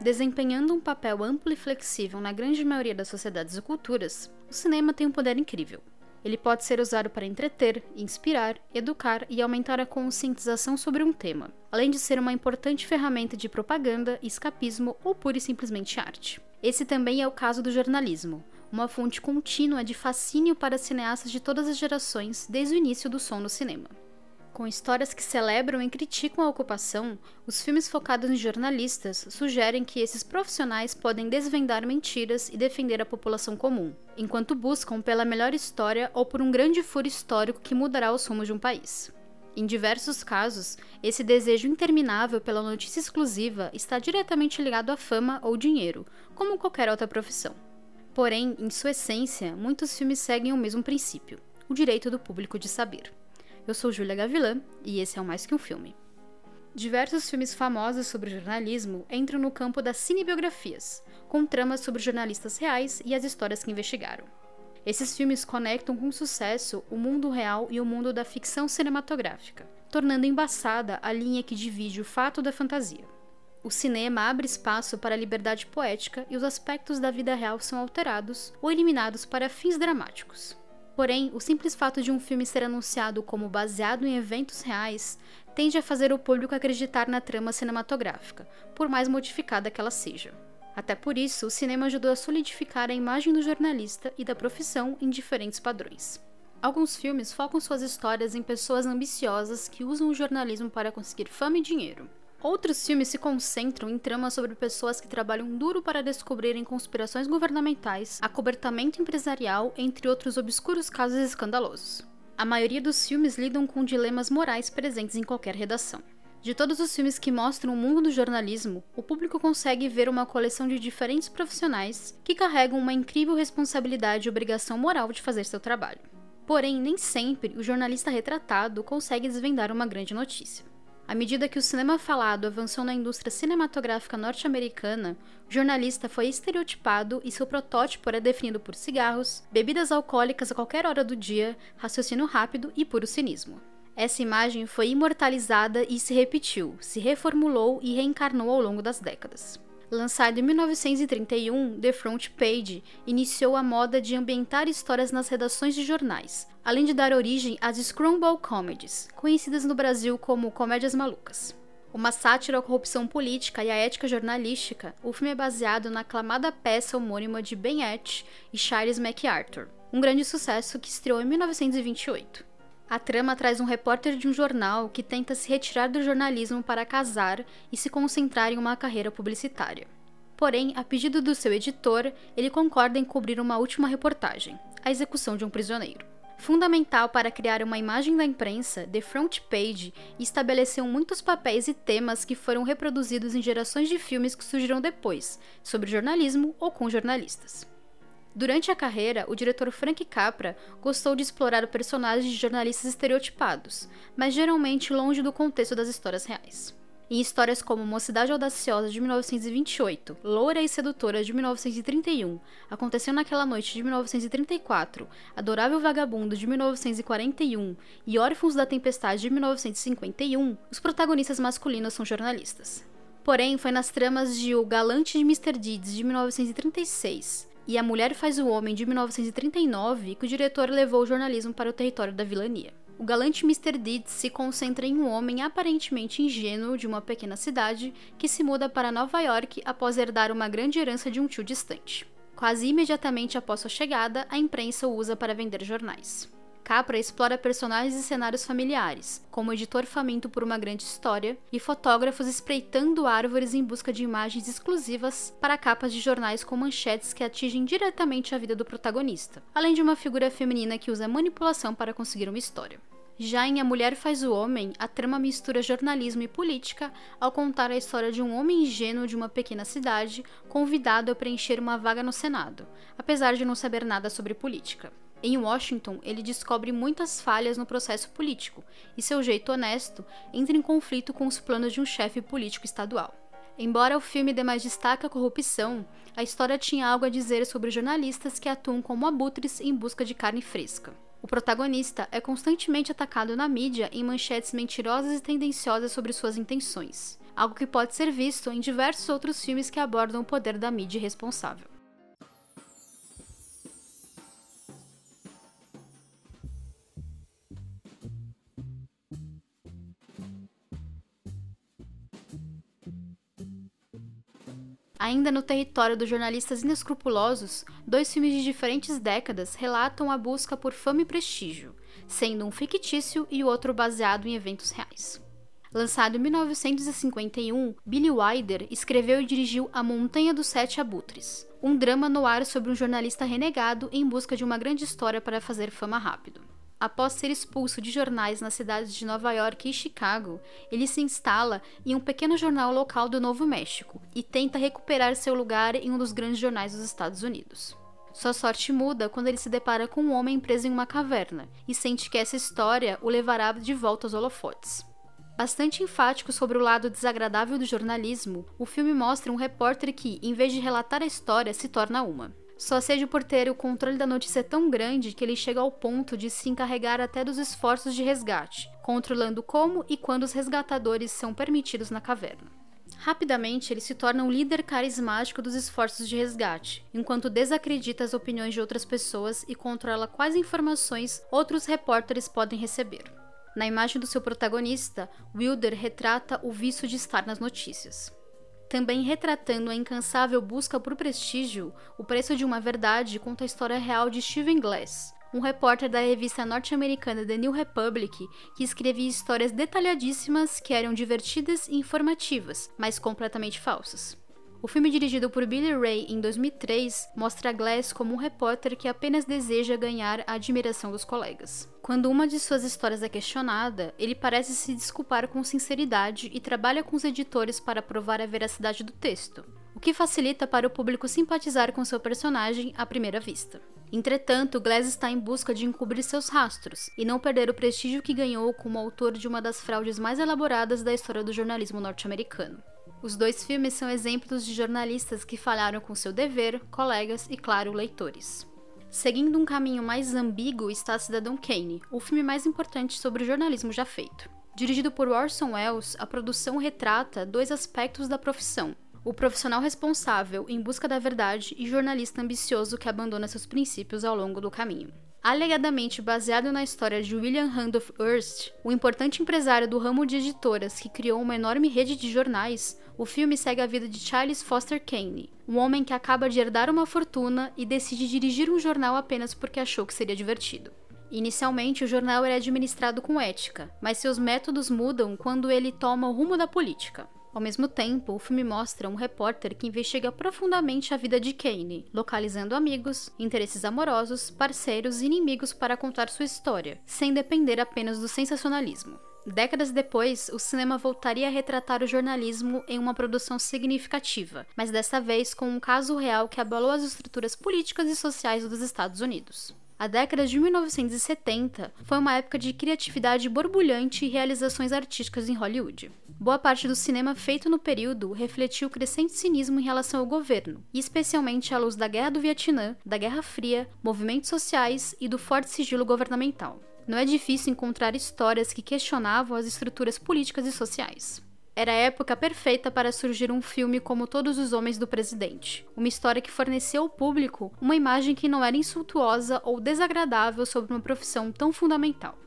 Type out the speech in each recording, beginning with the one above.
Desempenhando um papel amplo e flexível na grande maioria das sociedades e culturas, o cinema tem um poder incrível. Ele pode ser usado para entreter, inspirar, educar e aumentar a conscientização sobre um tema, além de ser uma importante ferramenta de propaganda, escapismo ou pura e simplesmente arte. Esse também é o caso do jornalismo, uma fonte contínua de fascínio para cineastas de todas as gerações desde o início do som no cinema. Com histórias que celebram e criticam a ocupação, os filmes focados em jornalistas sugerem que esses profissionais podem desvendar mentiras e defender a população comum, enquanto buscam pela melhor história ou por um grande furo histórico que mudará os rumos de um país. Em diversos casos, esse desejo interminável pela notícia exclusiva está diretamente ligado à fama ou dinheiro, como qualquer outra profissão. Porém, em sua essência, muitos filmes seguem o mesmo princípio: o direito do público de saber. Eu sou Júlia Gavilã e esse é o Mais Que Um Filme. Diversos filmes famosos sobre jornalismo entram no campo das cinebiografias, com tramas sobre jornalistas reais e as histórias que investigaram. Esses filmes conectam com sucesso o mundo real e o mundo da ficção cinematográfica, tornando embaçada a linha que divide o fato da fantasia. O cinema abre espaço para a liberdade poética e os aspectos da vida real são alterados ou eliminados para fins dramáticos. Porém, o simples fato de um filme ser anunciado como baseado em eventos reais tende a fazer o público acreditar na trama cinematográfica, por mais modificada que ela seja. Até por isso, o cinema ajudou a solidificar a imagem do jornalista e da profissão em diferentes padrões. Alguns filmes focam suas histórias em pessoas ambiciosas que usam o jornalismo para conseguir fama e dinheiro. Outros filmes se concentram em tramas sobre pessoas que trabalham duro para descobrirem conspirações governamentais, acobertamento empresarial, entre outros obscuros casos escandalosos. A maioria dos filmes lidam com dilemas morais presentes em qualquer redação. De todos os filmes que mostram o mundo do jornalismo, o público consegue ver uma coleção de diferentes profissionais que carregam uma incrível responsabilidade e obrigação moral de fazer seu trabalho. Porém, nem sempre o jornalista retratado consegue desvendar uma grande notícia. À medida que o cinema falado avançou na indústria cinematográfica norte-americana, o jornalista foi estereotipado e seu protótipo era definido por cigarros, bebidas alcoólicas a qualquer hora do dia, raciocínio rápido e puro cinismo. Essa imagem foi imortalizada e se repetiu, se reformulou e reencarnou ao longo das décadas. Lançado em 1931, The Front Page iniciou a moda de ambientar histórias nas redações de jornais, além de dar origem às screwball comedies, conhecidas no Brasil como comédias malucas. Uma sátira à corrupção política e à ética jornalística, o filme é baseado na aclamada peça homônima de Ben Etch e Charles MacArthur, um grande sucesso que estreou em 1928. A trama traz um repórter de um jornal que tenta se retirar do jornalismo para casar e se concentrar em uma carreira publicitária. Porém, a pedido do seu editor, ele concorda em cobrir uma última reportagem: a execução de um prisioneiro. Fundamental para criar uma imagem da imprensa, The Front Page estabeleceu muitos papéis e temas que foram reproduzidos em gerações de filmes que surgiram depois, sobre jornalismo ou com jornalistas. Durante a carreira, o diretor Frank Capra gostou de explorar o personagem de jornalistas estereotipados, mas geralmente longe do contexto das histórias reais. Em histórias como Mocidade Audaciosa de 1928, Loura e Sedutora de 1931, Aconteceu naquela Noite de 1934, Adorável Vagabundo de 1941 e Órfãos da Tempestade de 1951, os protagonistas masculinos são jornalistas. Porém, foi nas tramas de O Galante de Mr. Deeds de 1936, e A Mulher Faz o Homem, de 1939, que o diretor levou o jornalismo para o território da vilania. O galante Mr. Deeds se concentra em um homem aparentemente ingênuo de uma pequena cidade que se muda para Nova York após herdar uma grande herança de um tio distante. Quase imediatamente após sua chegada, a imprensa o usa para vender jornais. Capra explora personagens e cenários familiares, como editor faminto por uma grande história e fotógrafos espreitando árvores em busca de imagens exclusivas para capas de jornais com manchetes que atingem diretamente a vida do protagonista, além de uma figura feminina que usa manipulação para conseguir uma história. Já em A Mulher Faz o Homem, a trama mistura jornalismo e política ao contar a história de um homem ingênuo de uma pequena cidade convidado a preencher uma vaga no Senado, apesar de não saber nada sobre política. Em Washington, ele descobre muitas falhas no processo político e seu jeito honesto entra em conflito com os planos de um chefe político estadual. Embora o filme dê mais destaque à corrupção, a história tinha algo a dizer sobre jornalistas que atuam como abutres em busca de carne fresca. O protagonista é constantemente atacado na mídia em manchetes mentirosas e tendenciosas sobre suas intenções. algo que pode ser visto em diversos outros filmes que abordam o poder da mídia responsável. Ainda no território dos jornalistas inescrupulosos, dois filmes de diferentes décadas relatam a busca por fama e prestígio, sendo um fictício e o outro baseado em eventos reais. Lançado em 1951, Billy Wilder escreveu e dirigiu A Montanha dos Sete Abutres, um drama no ar sobre um jornalista renegado em busca de uma grande história para fazer fama rápido. Após ser expulso de jornais nas cidades de Nova York e Chicago, ele se instala em um pequeno jornal local do Novo México e tenta recuperar seu lugar em um dos grandes jornais dos Estados Unidos. Sua sorte muda quando ele se depara com um homem preso em uma caverna e sente que essa história o levará de volta aos holofotes. Bastante enfático sobre o lado desagradável do jornalismo, o filme mostra um repórter que, em vez de relatar a história, se torna uma. Só seja por ter o controle da notícia tão grande que ele chega ao ponto de se encarregar até dos esforços de resgate, controlando como e quando os resgatadores são permitidos na caverna. Rapidamente, ele se torna um líder carismático dos esforços de resgate, enquanto desacredita as opiniões de outras pessoas e controla quais informações outros repórteres podem receber. Na imagem do seu protagonista, Wilder retrata o vício de estar nas notícias. Também retratando a incansável busca por prestígio, O Preço de uma Verdade conta a história real de Steven Glass, um repórter da revista norte-americana The New Republic que escrevia histórias detalhadíssimas que eram divertidas e informativas, mas completamente falsas. O filme dirigido por Billy Ray em 2003 mostra Glass como um repórter que apenas deseja ganhar a admiração dos colegas. Quando uma de suas histórias é questionada, ele parece se desculpar com sinceridade e trabalha com os editores para provar a veracidade do texto, o que facilita para o público simpatizar com seu personagem à primeira vista. Entretanto, Glass está em busca de encobrir seus rastros e não perder o prestígio que ganhou como autor de uma das fraudes mais elaboradas da história do jornalismo norte-americano. Os dois filmes são exemplos de jornalistas que falharam com seu dever, colegas e, claro, leitores. Seguindo um caminho mais ambíguo está Cidadão Kane, o filme mais importante sobre o jornalismo já feito. Dirigido por Orson Welles, a produção retrata dois aspectos da profissão: o profissional responsável em busca da verdade e jornalista ambicioso que abandona seus princípios ao longo do caminho. Alegadamente baseado na história de William Randolph Hearst, o importante empresário do ramo de editoras que criou uma enorme rede de jornais, o filme segue a vida de Charles Foster Kane, um homem que acaba de herdar uma fortuna e decide dirigir um jornal apenas porque achou que seria divertido. Inicialmente, o jornal era administrado com ética, mas seus métodos mudam quando ele toma o rumo da política. Ao mesmo tempo, o filme mostra um repórter que investiga profundamente a vida de Kane, localizando amigos, interesses amorosos, parceiros e inimigos para contar sua história, sem depender apenas do sensacionalismo. Décadas depois, o cinema voltaria a retratar o jornalismo em uma produção significativa, mas dessa vez com um caso real que abalou as estruturas políticas e sociais dos Estados Unidos. A década de 1970 foi uma época de criatividade borbulhante e realizações artísticas em Hollywood. Boa parte do cinema feito no período refletiu o crescente cinismo em relação ao governo, especialmente à luz da Guerra do Vietnã, da Guerra Fria, movimentos sociais e do forte sigilo governamental. Não é difícil encontrar histórias que questionavam as estruturas políticas e sociais. Era a época perfeita para surgir um filme como Todos os Homens do Presidente, uma história que forneceu ao público uma imagem que não era insultuosa ou desagradável sobre uma profissão tão fundamental.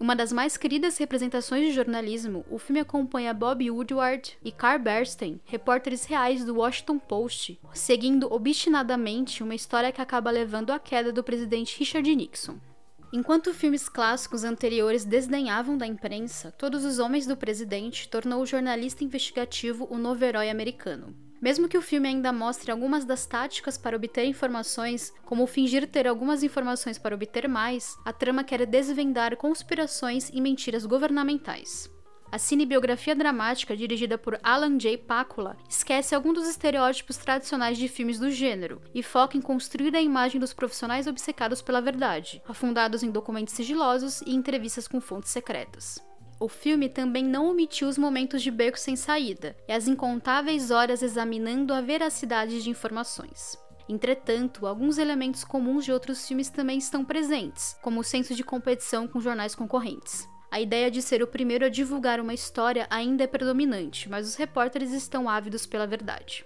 Uma das mais queridas representações de jornalismo, o filme acompanha Bob Woodward e Carl Bernstein, repórteres reais do Washington Post, seguindo obstinadamente uma história que acaba levando à queda do presidente Richard Nixon. Enquanto filmes clássicos anteriores desdenhavam da imprensa, Todos os Homens do Presidente tornou o jornalista investigativo o novo herói americano. Mesmo que o filme ainda mostre algumas das táticas para obter informações, como fingir ter algumas informações para obter mais, a trama quer desvendar conspirações e mentiras governamentais. A cinebiografia dramática, dirigida por Alan J. Pakula, esquece alguns dos estereótipos tradicionais de filmes do gênero e foca em construir a imagem dos profissionais obcecados pela verdade, afundados em documentos sigilosos e entrevistas com fontes secretas. O filme também não omitiu os momentos de beco sem saída e as incontáveis horas examinando a veracidade de informações. Entretanto, alguns elementos comuns de outros filmes também estão presentes, como o senso de competição com jornais concorrentes. A ideia de ser o primeiro a divulgar uma história ainda é predominante, mas os repórteres estão ávidos pela verdade.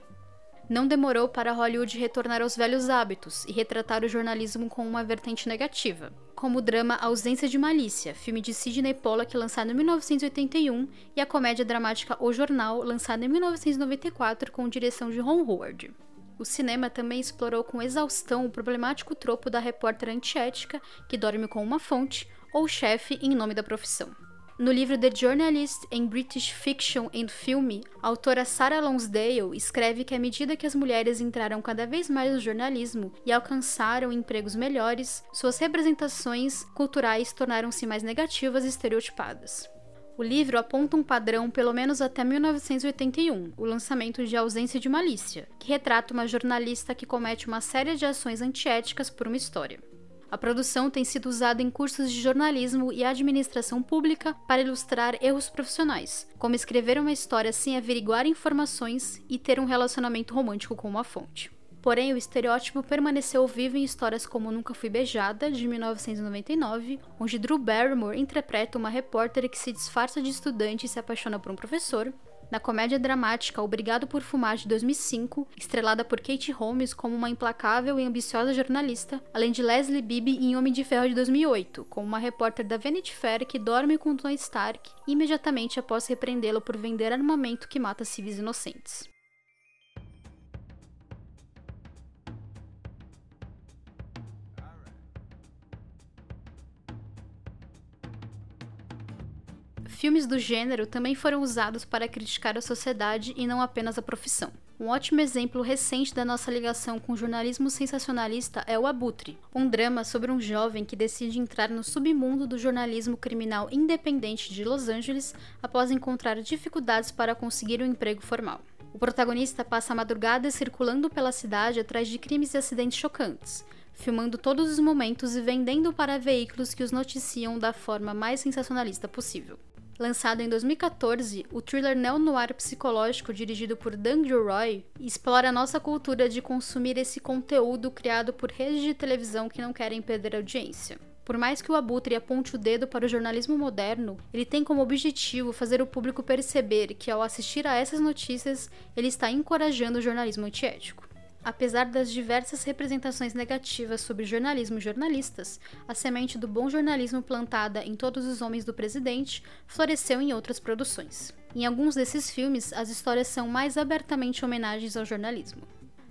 Não demorou para Hollywood retornar aos velhos hábitos e retratar o jornalismo com uma vertente negativa, como o drama Ausência de Malícia, filme de Sidney Pollack lançado em 1981, e a comédia dramática O Jornal, lançada em 1994 com direção de Ron Howard. O cinema também explorou com exaustão o problemático tropo da repórter antiética que dorme com uma fonte, ou chefe em nome da profissão. No livro The Journalist in British Fiction and Film, a autora Sarah Lonsdale escreve que à medida que as mulheres entraram cada vez mais no jornalismo e alcançaram empregos melhores, suas representações culturais tornaram-se mais negativas e estereotipadas. O livro aponta um padrão pelo menos até 1981, o lançamento de Ausência de Malícia, que retrata uma jornalista que comete uma série de ações antiéticas por uma história. A produção tem sido usada em cursos de jornalismo e administração pública para ilustrar erros profissionais, como escrever uma história sem averiguar informações e ter um relacionamento romântico com uma fonte. Porém, o estereótipo permaneceu vivo em histórias como Nunca Fui Beijada, de 1999, onde Drew Barrymore interpreta uma repórter que se disfarça de estudante e se apaixona por um professor, na comédia dramática Obrigado por Fumar de 2005, estrelada por Kate Holmes como uma implacável e ambiciosa jornalista, além de Leslie Bibb em Homem de Ferro de 2008, como uma repórter da Vanity Fair que dorme com Tony Stark imediatamente após repreendê-lo por vender armamento que mata civis inocentes. Filmes do gênero também foram usados para criticar a sociedade e não apenas a profissão. Um ótimo exemplo recente da nossa ligação com o jornalismo sensacionalista é O Abutre, um drama sobre um jovem que decide entrar no submundo do jornalismo criminal independente de Los Angeles após encontrar dificuldades para conseguir um emprego formal. O protagonista passa a madrugada circulando pela cidade atrás de crimes e acidentes chocantes, filmando todos os momentos e vendendo para veículos que os noticiam da forma mais sensacionalista possível. Lançado em 2014, o thriller neo-noir psicológico dirigido por Dan Gilroy explora a nossa cultura de consumir esse conteúdo criado por redes de televisão que não querem perder audiência. Por mais que o Abutre aponte o dedo para o jornalismo moderno, ele tem como objetivo fazer o público perceber que, ao assistir a essas notícias, ele está encorajando o jornalismo antiético. Apesar das diversas representações negativas sobre jornalismo e jornalistas, a semente do bom jornalismo plantada em todos os homens do presidente floresceu em outras produções. Em alguns desses filmes, as histórias são mais abertamente homenagens ao jornalismo.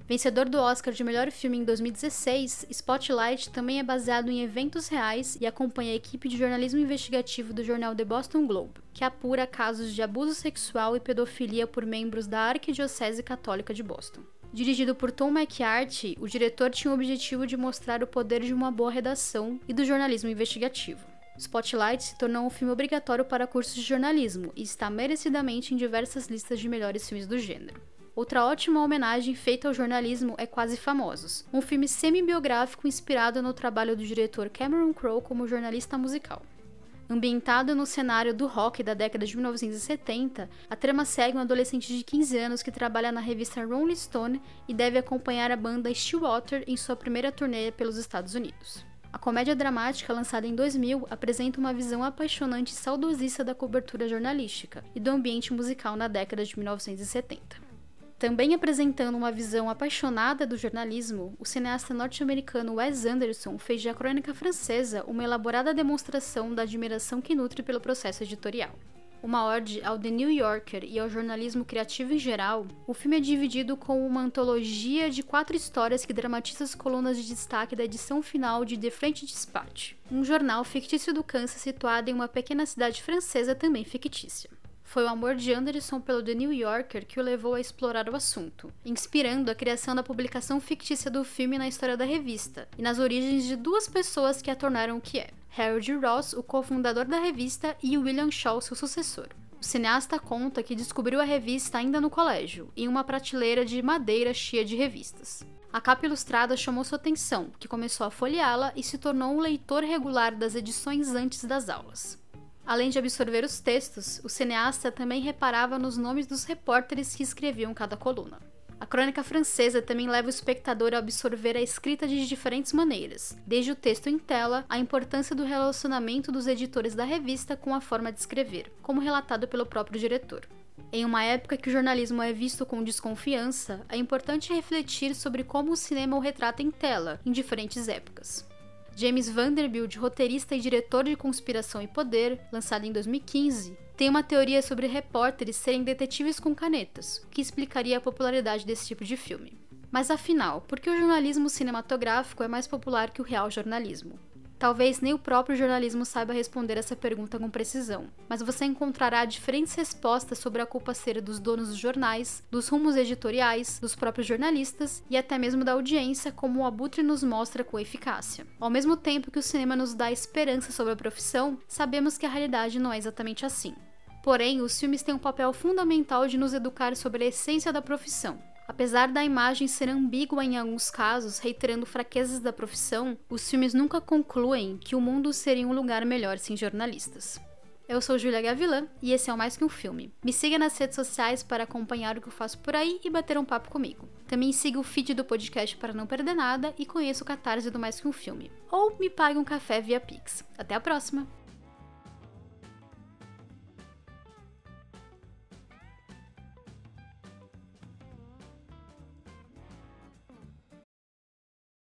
Vencedor do Oscar de melhor filme em 2016, Spotlight também é baseado em eventos reais e acompanha a equipe de jornalismo investigativo do jornal The Boston Globe, que apura casos de abuso sexual e pedofilia por membros da Arquidiocese Católica de Boston. Dirigido por Tom McCarthy, o diretor tinha o objetivo de mostrar o poder de uma boa redação e do jornalismo investigativo. Spotlight se tornou um filme obrigatório para cursos de jornalismo e está merecidamente em diversas listas de melhores filmes do gênero. Outra ótima homenagem feita ao jornalismo é Quase Famosos, um filme semi-biográfico inspirado no trabalho do diretor Cameron Crowe como jornalista musical. Ambientado no cenário do rock da década de 1970, a trama segue um adolescente de 15 anos que trabalha na revista Rolling Stone e deve acompanhar a banda Stillwater em sua primeira turnê pelos Estados Unidos. A comédia dramática, lançada em 2000, apresenta uma visão apaixonante e saudosista da cobertura jornalística e do ambiente musical na década de 1970. Também apresentando uma visão apaixonada do jornalismo, o cineasta norte-americano Wes Anderson fez de A Crônica Francesa uma elaborada demonstração da admiração que nutre pelo processo editorial. Uma ode ao The New Yorker e ao jornalismo criativo em geral, o filme é dividido com uma antologia de quatro histórias que dramatiza as colunas de destaque da edição final de The French Dispatch, um jornal fictício do Kansas situado em uma pequena cidade francesa também fictícia. Foi o amor de Anderson pelo The New Yorker que o levou a explorar o assunto, inspirando a criação da publicação fictícia do filme na história da revista e nas origens de duas pessoas que a tornaram o que é: Harold Ross, o cofundador da revista, e William Shaw, seu sucessor. O cineasta conta que descobriu a revista ainda no colégio, em uma prateleira de madeira cheia de revistas. A capa ilustrada chamou sua atenção, que começou a folheá-la e se tornou um leitor regular das edições antes das aulas. Além de absorver os textos, o cineasta também reparava nos nomes dos repórteres que escreviam cada coluna. A crônica francesa também leva o espectador a absorver a escrita de diferentes maneiras, desde o texto em tela, a importância do relacionamento dos editores da revista com a forma de escrever, como relatado pelo próprio diretor. Em uma época que o jornalismo é visto com desconfiança, é importante refletir sobre como o cinema o retrata em tela, em diferentes épocas. James Vanderbilt, roteirista e diretor de Conspiração e Poder, lançado em 2015, tem uma teoria sobre repórteres serem detetives com canetas, que explicaria a popularidade desse tipo de filme. Mas afinal, por que o jornalismo cinematográfico é mais popular que o real jornalismo? Talvez nem o próprio jornalismo saiba responder essa pergunta com precisão, mas você encontrará diferentes respostas sobre a culpa ser dos donos dos jornais, dos rumos editoriais, dos próprios jornalistas e até mesmo da audiência, como o Abutre nos mostra com eficácia. Ao mesmo tempo que o cinema nos dá esperança sobre a profissão, sabemos que a realidade não é exatamente assim. Porém, os filmes têm um papel fundamental de nos educar sobre a essência da profissão, Apesar da imagem ser ambígua em alguns casos, reiterando fraquezas da profissão, os filmes nunca concluem que o mundo seria um lugar melhor sem jornalistas. Eu sou Julia Gavilã e esse é o Mais Que Um Filme. Me siga nas redes sociais para acompanhar o que eu faço por aí e bater um papo comigo. Também siga o feed do podcast para não perder nada e conheça o catarse do Mais Que Um Filme. Ou me pague um café via Pix. Até a próxima!